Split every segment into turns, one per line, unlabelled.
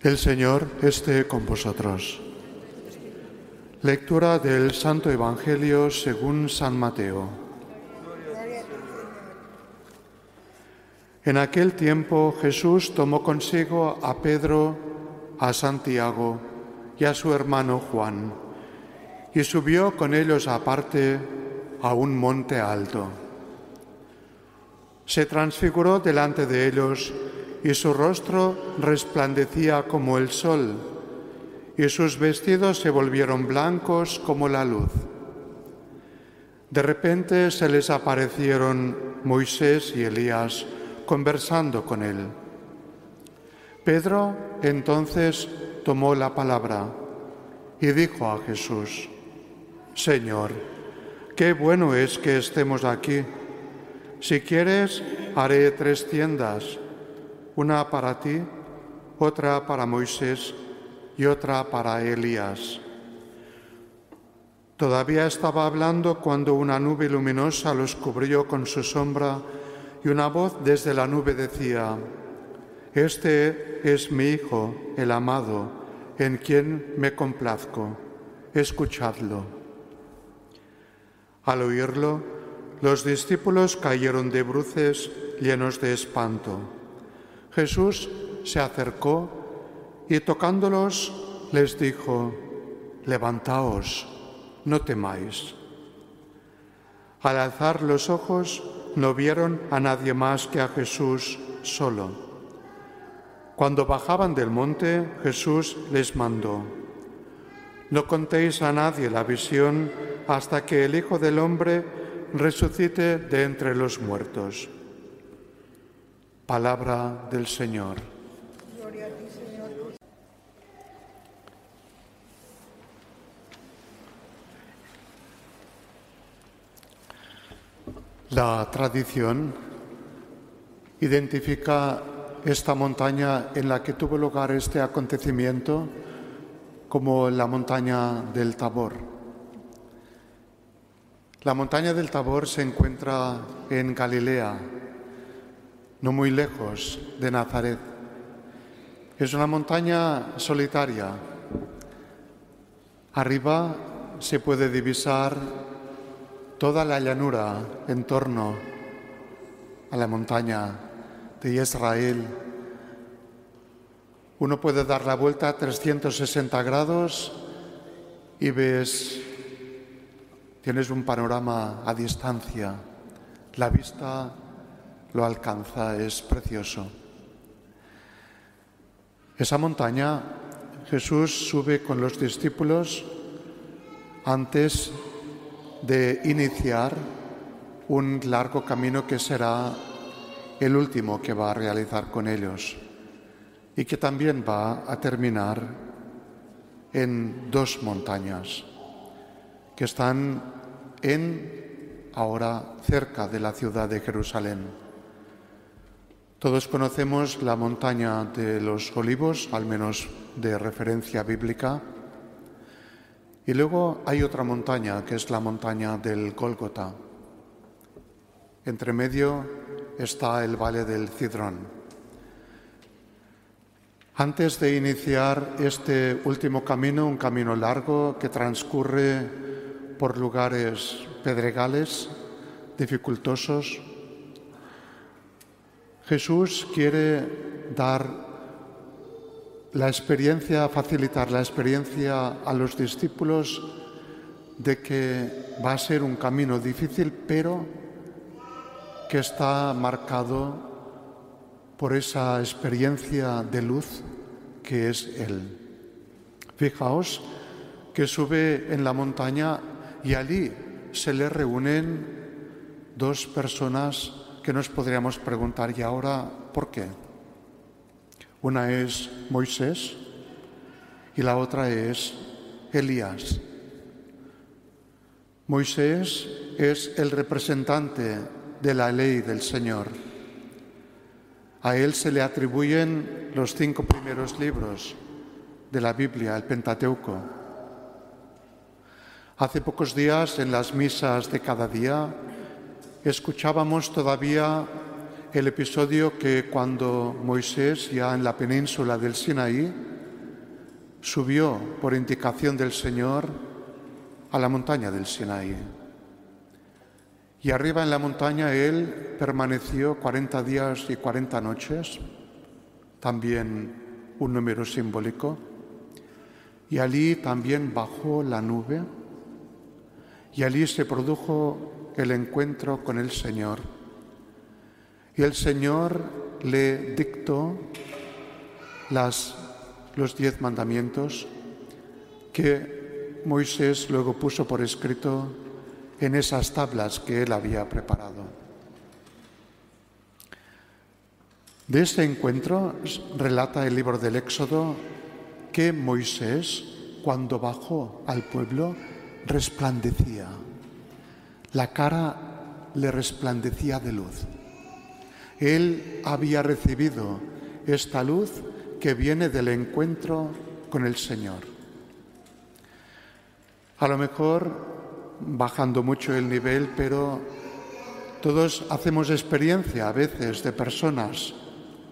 El Señor esté con vosotros. Lectura del Santo Evangelio según San Mateo. En aquel tiempo Jesús tomó consigo a Pedro, a Santiago y a su hermano Juan, y subió con ellos aparte a un monte alto. Se transfiguró delante de ellos y su rostro resplandecía como el sol, y sus vestidos se volvieron blancos como la luz. De repente se les aparecieron Moisés y Elías conversando con él. Pedro entonces tomó la palabra y dijo a Jesús, Señor, qué bueno es que estemos aquí. Si quieres, haré tres tiendas una para ti, otra para Moisés y otra para Elías. Todavía estaba hablando cuando una nube luminosa los cubrió con su sombra y una voz desde la nube decía, Este es mi Hijo, el amado, en quien me complazco. Escuchadlo. Al oírlo, los discípulos cayeron de bruces llenos de espanto. Jesús se acercó y tocándolos les dijo, levantaos, no temáis. Al alzar los ojos no vieron a nadie más que a Jesús solo. Cuando bajaban del monte, Jesús les mandó, no contéis a nadie la visión hasta que el Hijo del Hombre resucite de entre los muertos. Palabra del Señor. Gloria a ti, Señor. La tradición identifica esta montaña en la que tuvo lugar este acontecimiento como la montaña del Tabor. La montaña del Tabor se encuentra en Galilea, no muy lejos de Nazaret. Es una montaña solitaria. Arriba se puede divisar toda la llanura en torno a la montaña de Israel. Uno puede dar la vuelta a 360 grados y ves, tienes un panorama a distancia. La vista lo alcanza, es precioso. Esa montaña Jesús sube con los discípulos antes de iniciar un largo camino que será el último que va a realizar con ellos y que también va a terminar en dos montañas que están en ahora cerca de la ciudad de Jerusalén. Todos conocemos la montaña de los olivos, al menos de referencia bíblica. Y luego hay otra montaña, que es la montaña del Gólgota. Entre medio está el valle del Cidrón. Antes de iniciar este último camino, un camino largo que transcurre por lugares pedregales, dificultosos, Jesús quiere dar la experiencia, facilitar la experiencia a los discípulos de que va a ser un camino difícil, pero que está marcado por esa experiencia de luz que es Él. Fijaos que sube en la montaña y allí se le reúnen dos personas que nos podríamos preguntar, ¿y ahora por qué? Una es Moisés y la otra es Elías. Moisés es el representante de la ley del Señor. A él se le atribuyen los cinco primeros libros de la Biblia, el Pentateuco. Hace pocos días en las misas de cada día escuchábamos todavía el episodio que cuando Moisés, ya en la península del Sinaí, subió por indicación del Señor a la montaña del Sinaí. Y arriba en la montaña él permaneció 40 días y 40 noches, también un número simbólico. Y allí también bajó la nube y allí se produjo el encuentro con el Señor. Y el Señor le dictó las, los diez mandamientos que Moisés luego puso por escrito en esas tablas que él había preparado. De este encuentro relata el libro del Éxodo que Moisés, cuando bajó al pueblo, resplandecía. La cara le resplandecía de luz. Él había recibido esta luz que viene del encuentro con el Señor. A lo mejor bajando mucho el nivel, pero todos hacemos experiencia a veces de personas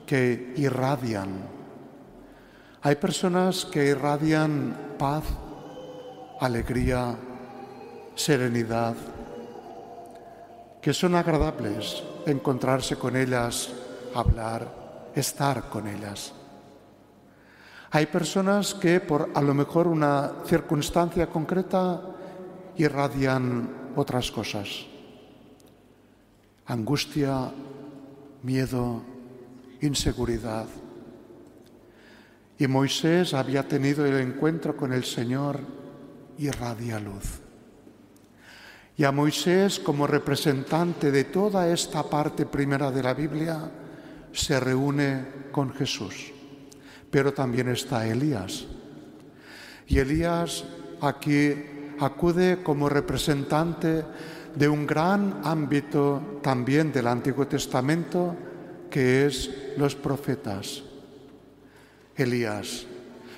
que irradian. Hay personas que irradian paz, alegría, serenidad, que son agradables encontrarse con ellas, hablar, estar con ellas. Hay personas que por a lo mejor una circunstancia concreta irradian otras cosas. Angustia, miedo, inseguridad. Y Moisés había tenido el encuentro con el Señor y irradia luz. Y a Moisés, como representante de toda esta parte primera de la Biblia, se reúne con Jesús. Pero también está Elías. Y Elías aquí acude como representante de un gran ámbito también del Antiguo Testamento, que es los profetas. Elías,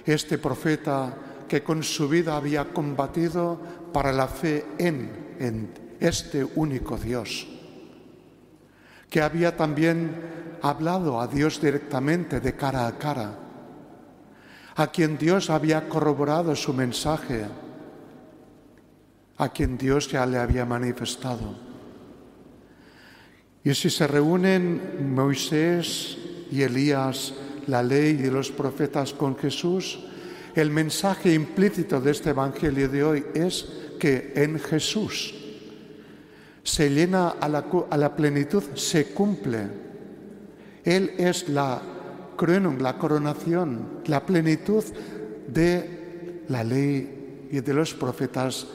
este profeta que con su vida había combatido para la fe en, este único Dios, que había también hablado a Dios directamente de cara a cara, a quien Dios había corroborado su mensaje a quien Dios ya le había manifestado. Y si se reúnen Moisés y Elías, la ley y los profetas con Jesús, el mensaje implícito de este Evangelio de hoy es que en Jesús se llena a la, a la plenitud, se cumple. Él es la Krönung, la coronación, la plenitud de la ley y de los profetas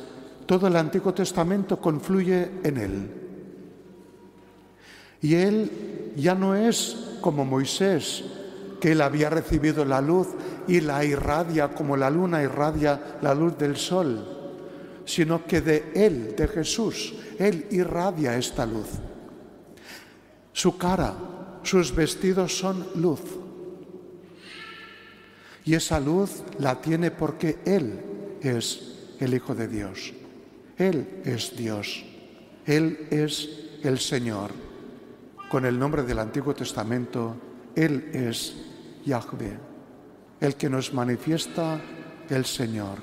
todo el Antiguo Testamento confluye en Él. Y Él ya no es como Moisés, que Él había recibido la luz y la irradia como la luna irradia la luz del sol, sino que de Él, de Jesús, Él irradia esta luz. Su cara, sus vestidos son luz. Y esa luz la tiene porque Él es el Hijo de Dios. Él es Dios, Él es el Señor. Con el nombre del Antiguo Testamento, Él es Yahvé, el que nos manifiesta el Señor.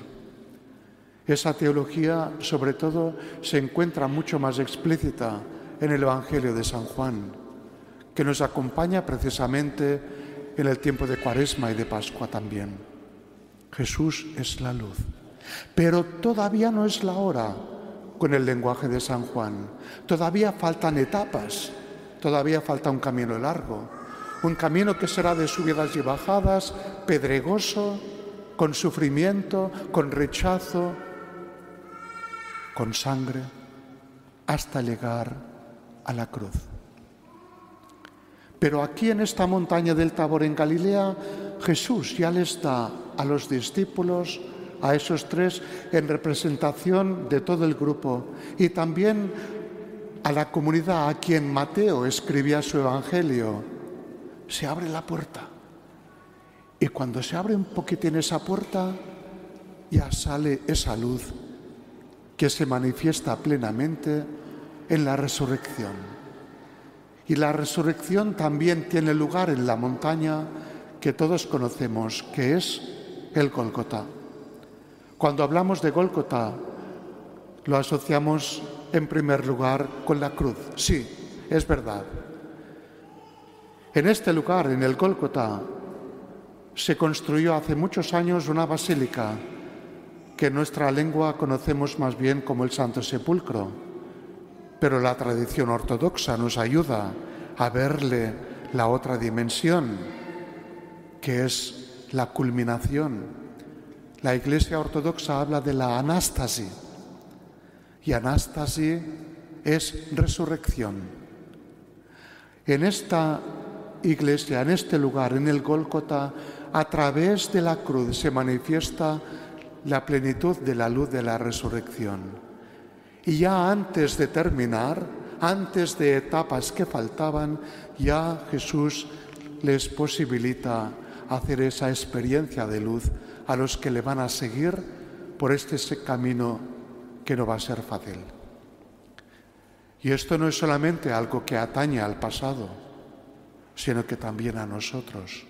Esa teología, sobre todo, se encuentra mucho más explícita en el Evangelio de San Juan, que nos acompaña precisamente en el tiempo de Cuaresma y de Pascua también. Jesús es la luz. Pero todavía no es la hora con el lenguaje de San Juan. Todavía faltan etapas, todavía falta un camino largo, un camino que será de subidas y bajadas, pedregoso, con sufrimiento, con rechazo, con sangre, hasta llegar a la cruz. Pero aquí en esta montaña del Tabor en Galilea, Jesús ya les da a los discípulos a esos tres en representación de todo el grupo y también a la comunidad a quien Mateo escribía su evangelio. Se abre la puerta. Y cuando se abre un poquitín esa puerta, ya sale esa luz que se manifiesta plenamente en la resurrección. Y la resurrección también tiene lugar en la montaña que todos conocemos, que es el Gólgota. Cuando hablamos de Gólgota, lo asociamos en primer lugar con la cruz. Sí, es verdad. En este lugar, en el Gólgota, se construyó hace muchos años una basílica que en nuestra lengua conocemos más bien como el Santo Sepulcro, pero la tradición ortodoxa nos ayuda a verle la otra dimensión, que es la culminación. La Iglesia ortodoxa habla de la anástasi, y anástasi es resurrección. En esta iglesia, en este lugar, en el Gólgota, a través de la cruz se manifiesta la plenitud de la luz de la resurrección. Y ya antes de terminar, antes de etapas que faltaban, ya Jesús les posibilita hacer esa experiencia de luz a los que le van a seguir por este camino que no va a ser fácil. Y esto no es solamente algo que atañe al pasado, sino que también a nosotros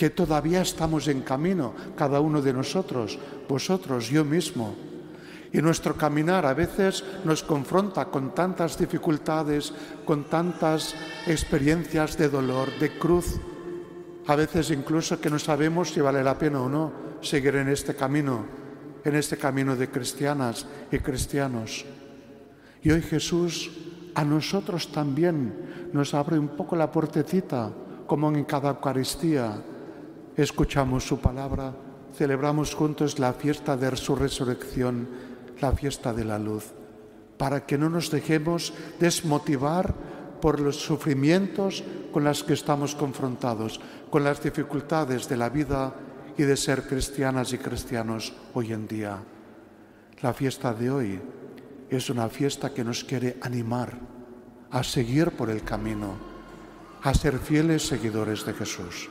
que todavía estamos en camino, cada uno de nosotros, vosotros, yo mismo. Y nuestro caminar a veces nos confronta con tantas dificultades, con tantas experiencias de dolor, de cruz, a veces incluso que no sabemos si vale la pena o no seguir en este camino, en este camino de cristianas y cristianos. Y hoy Jesús a nosotros también nos abre un poco la puertecita, como en cada Eucaristía, escuchamos su palabra, celebramos juntos la fiesta de su resurrección, la fiesta de la luz, para que no nos dejemos desmotivar por los sufrimientos con los que estamos confrontados, con las dificultades de la vida y de ser cristianas y cristianos hoy en día. La fiesta de hoy es una fiesta que nos quiere animar a seguir por el camino, a ser fieles seguidores de Jesús.